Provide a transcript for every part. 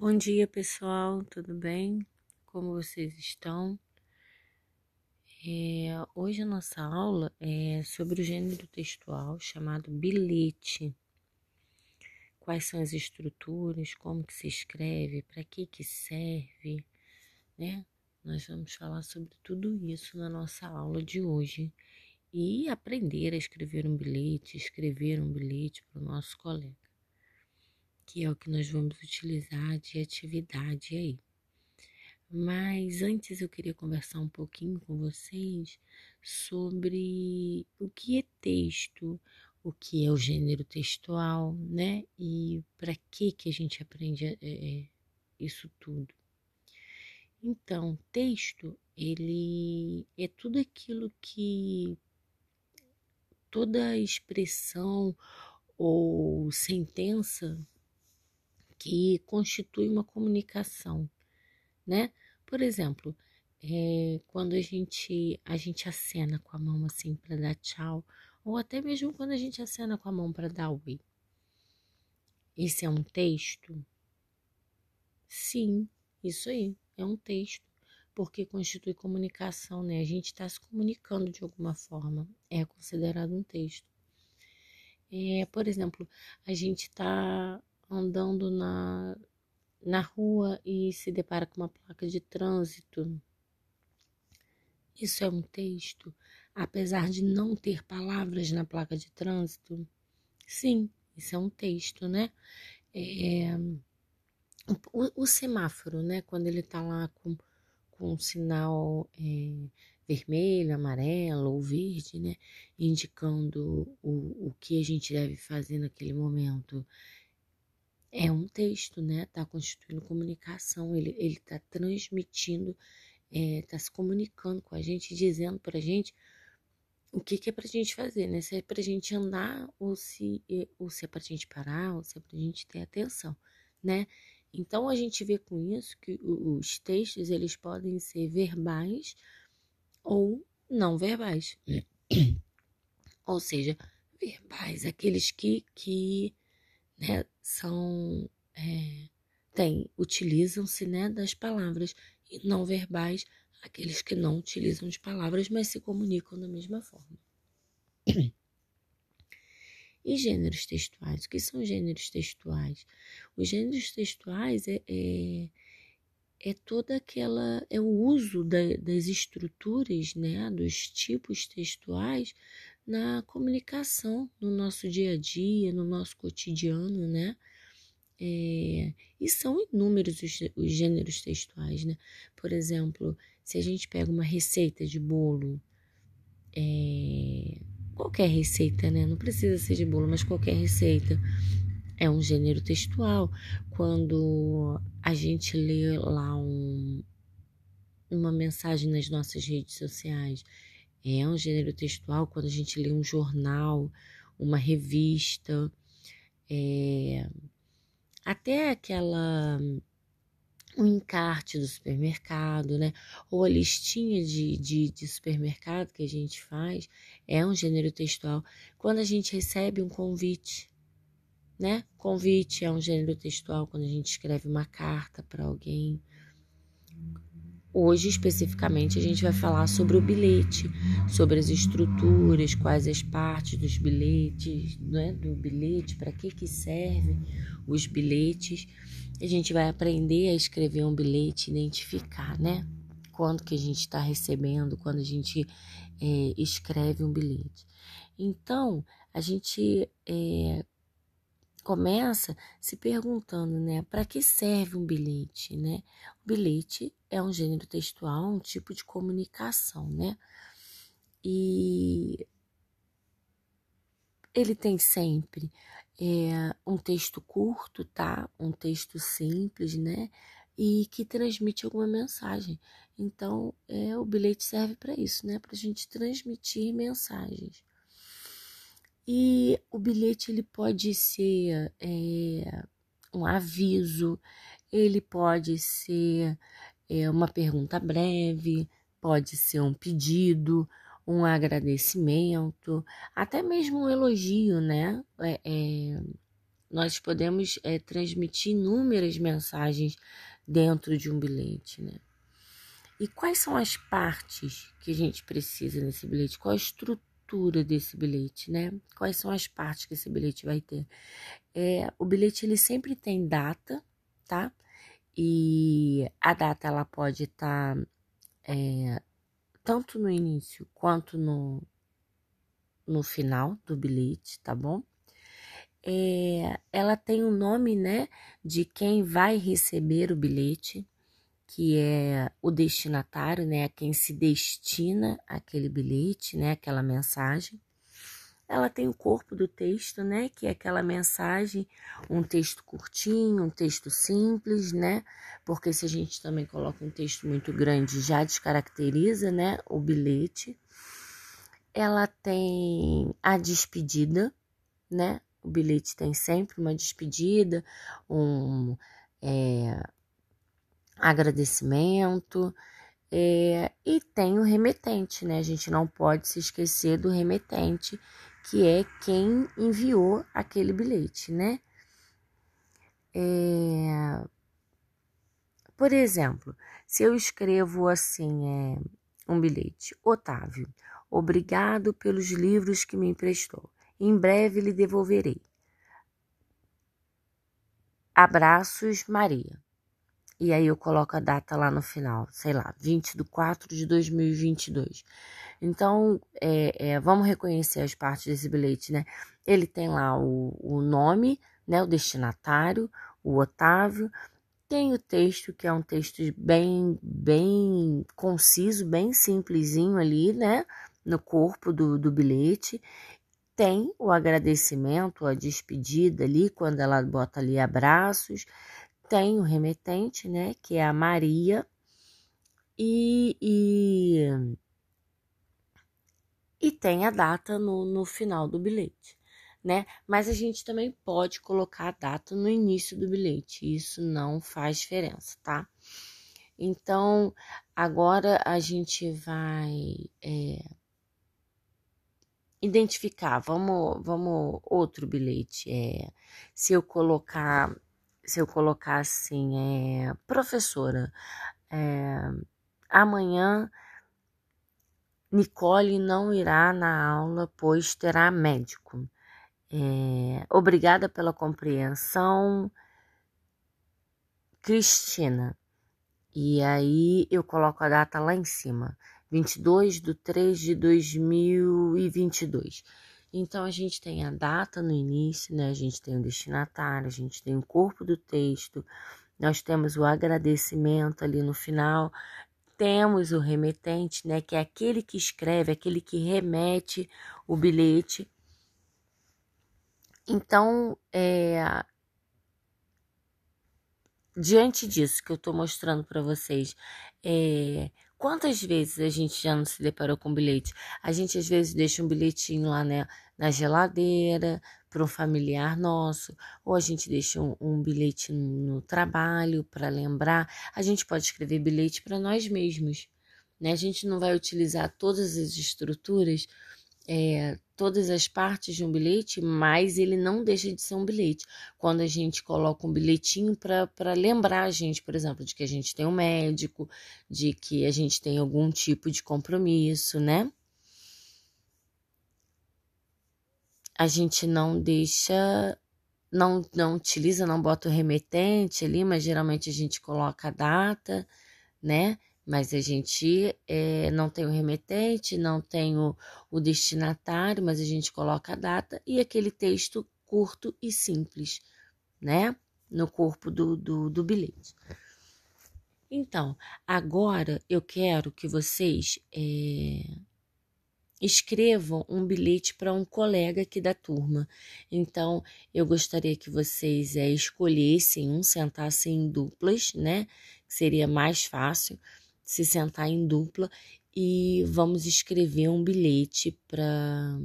Bom dia, pessoal, tudo bem? Como vocês estão? É, hoje a nossa aula é sobre o gênero textual chamado bilhete. Quais são as estruturas, como que se escreve, para que que serve, né? Nós vamos falar sobre tudo isso na nossa aula de hoje e aprender a escrever um bilhete, escrever um bilhete para o nosso colega que é o que nós vamos utilizar de atividade aí. Mas antes eu queria conversar um pouquinho com vocês sobre o que é texto, o que é o gênero textual, né? E para que que a gente aprende é, isso tudo. Então, texto, ele é tudo aquilo que toda expressão ou sentença que constitui uma comunicação, né? Por exemplo, é, quando a gente a gente acena com a mão assim para dar tchau, ou até mesmo quando a gente acena com a mão para dar oi. Esse é um texto? Sim, isso aí, é um texto, porque constitui comunicação, né? A gente está se comunicando de alguma forma, é considerado um texto. É, por exemplo, a gente está andando na, na rua e se depara com uma placa de trânsito. Isso é um texto, apesar de não ter palavras na placa de trânsito? Sim, isso é um texto, né? É, o, o, semáforo, né? Quando ele tá lá com, com um sinal é, vermelho, amarelo ou verde, né? Indicando o, o que a gente deve fazer naquele momento é um texto, né? Está constituindo comunicação, ele está transmitindo, está é, se comunicando com a gente, dizendo para a gente o que, que é para a gente fazer, né? Se é para a gente andar ou se, ou se é para a gente parar ou se é para a gente ter atenção, né? Então a gente vê com isso que os textos eles podem ser verbais ou não verbais, ou seja, verbais, aqueles que, que né, são é, tem utilizam-se né, das palavras e não verbais aqueles que não utilizam de palavras, mas se comunicam da mesma forma. E gêneros textuais? O que são gêneros textuais? Os gêneros textuais é, é, é toda aquela. é o uso da, das estruturas, né, dos tipos textuais na comunicação, no nosso dia a dia, no nosso cotidiano, né? É, e são inúmeros os, os, gêneros textuais, né? Por exemplo, se a gente pega uma receita de bolo, é, qualquer receita, né? Não precisa ser de bolo, mas qualquer receita é um gênero textual. Quando a gente lê lá um, uma mensagem nas nossas redes sociais é um gênero textual quando a gente lê um jornal, uma revista, é, até aquela um encarte do supermercado, né? Ou a listinha de, de, de, supermercado que a gente faz é um gênero textual. Quando a gente recebe um convite, né? Convite é um gênero textual quando a gente escreve uma carta para alguém. Hoje, especificamente, a gente vai falar sobre o bilhete, sobre as estruturas, quais as partes dos bilhetes, né, do bilhete, para que, que servem os bilhetes. A gente vai aprender a escrever um bilhete, identificar, né? Quando que a gente está recebendo, quando a gente é, escreve um bilhete. Então, a gente é, começa se perguntando, né, para que serve um bilhete, né? O bilhete é um gênero textual, um tipo de comunicação, né? E ele tem sempre é, um texto curto, tá? Um texto simples, né? E que transmite alguma mensagem. Então, é, o bilhete serve para isso, né? Para a gente transmitir mensagens. E o bilhete ele pode ser é, um aviso, ele pode ser é, uma pergunta breve, pode ser um pedido, um agradecimento, até mesmo um elogio, né? É, é, nós podemos é, transmitir inúmeras mensagens dentro de um bilhete, né? E quais são as partes que a gente precisa nesse bilhete? Qual a estrutura desse bilhete, né? Quais são as partes que esse bilhete vai ter? É, o bilhete ele sempre tem data, tá? E a data ela pode estar tá, é, tanto no início quanto no, no final do bilhete, tá bom? É, ela tem o nome, né, de quem vai receber o bilhete que é o destinatário, né, a quem se destina aquele bilhete, né, aquela mensagem. Ela tem o corpo do texto, né, que é aquela mensagem, um texto curtinho, um texto simples, né, porque se a gente também coloca um texto muito grande, já descaracteriza, né, o bilhete. Ela tem a despedida, né, o bilhete tem sempre uma despedida, um é, agradecimento. É, e tem o remetente, né? A gente não pode se esquecer do remetente, que é quem enviou aquele bilhete, né? É, por exemplo, se eu escrevo assim, é, um bilhete, Otávio, obrigado pelos livros que me emprestou. Em breve lhe devolverei. Abraços, Maria. E aí eu coloco a data lá no final, sei lá, 20 de 4 de 2022. Então, é, é, vamos reconhecer as partes desse bilhete, né? Ele tem lá o, o nome, né? O destinatário, o Otávio. Tem o texto, que é um texto bem, bem conciso, bem simplesinho ali, né? No corpo do, do bilhete. Tem o agradecimento, a despedida ali, quando ela bota ali abraços tem o remetente, né, que é a Maria, e, e, e tem a data no, no final do bilhete, né? Mas a gente também pode colocar a data no início do bilhete, isso não faz diferença, tá? Então, agora a gente vai é, identificar, vamos, vamos outro bilhete, é, se eu colocar se eu colocar assim, é, professora, é, amanhã Nicole não irá na aula, pois terá médico. É, obrigada pela compreensão, Cristina. E aí eu coloco a data lá em cima, 22 de 3 de 2022. Então a gente tem a data no início, né? A gente tem o destinatário, a gente tem o corpo do texto, nós temos o agradecimento ali no final, temos o remetente, né? Que é aquele que escreve, aquele que remete o bilhete. Então, é, diante disso que eu estou mostrando para vocês, é, Quantas vezes a gente já não se deparou com bilhete? A gente às vezes deixa um bilhetinho lá né, na geladeira para um familiar nosso, ou a gente deixa um, um bilhete no trabalho para lembrar. A gente pode escrever bilhete para nós mesmos. Né? A gente não vai utilizar todas as estruturas é, todas as partes de um bilhete, mas ele não deixa de ser um bilhete. Quando a gente coloca um bilhetinho para lembrar a gente, por exemplo, de que a gente tem um médico, de que a gente tem algum tipo de compromisso, né? A gente não deixa, não, não utiliza, não bota o remetente ali, mas geralmente a gente coloca a data, né? Mas a gente é, não tem o remetente, não tem o, o destinatário, mas a gente coloca a data e aquele texto curto e simples, né? No corpo do, do, do bilhete. Então, agora eu quero que vocês é, escrevam um bilhete para um colega aqui da turma. Então, eu gostaria que vocês é, escolhessem um, sentassem em duplas, né? Seria mais fácil se sentar em dupla e vamos escrever um bilhete para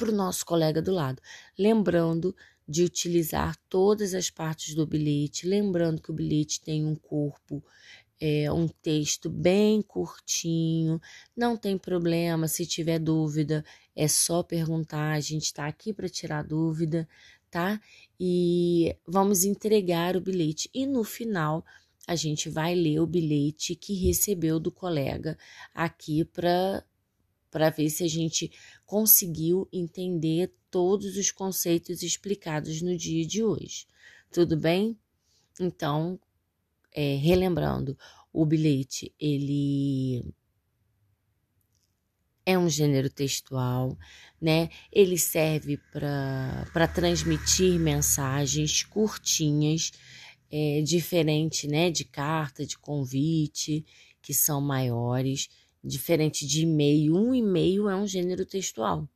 o nosso colega do lado. Lembrando de utilizar todas as partes do bilhete, lembrando que o bilhete tem um corpo, é, um texto bem curtinho, não tem problema, se tiver dúvida, é só perguntar, a gente está aqui para tirar dúvida, tá? E vamos entregar o bilhete. E no final, a gente vai ler o bilhete que recebeu do colega aqui para para ver se a gente conseguiu entender todos os conceitos explicados no dia de hoje. Tudo bem? Então, é, relembrando, o bilhete ele é um gênero textual, né? Ele serve para transmitir mensagens curtinhas, é, diferente, né? De carta, de convite, que são maiores, diferente de e-mail. Um e-mail é um gênero textual.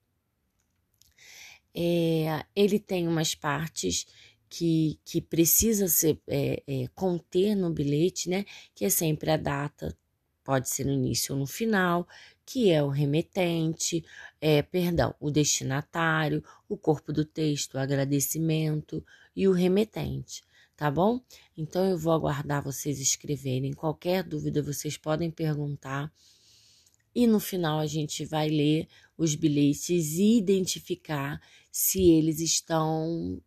É, ele tem umas partes que, que precisa ser, é, é, conter no bilhete, né? Que é sempre a data, pode ser no início ou no final, que é o remetente, é, perdão, o destinatário, o corpo do texto, o agradecimento e o remetente, tá bom? Então eu vou aguardar vocês escreverem. Qualquer dúvida vocês podem perguntar. E no final a gente vai ler os bilhetes e identificar se eles estão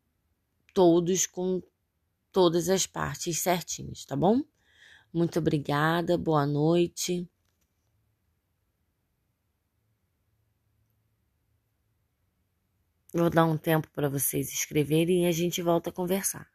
todos com todas as partes certinhas, tá bom? Muito obrigada, boa noite. Vou dar um tempo para vocês escreverem e a gente volta a conversar.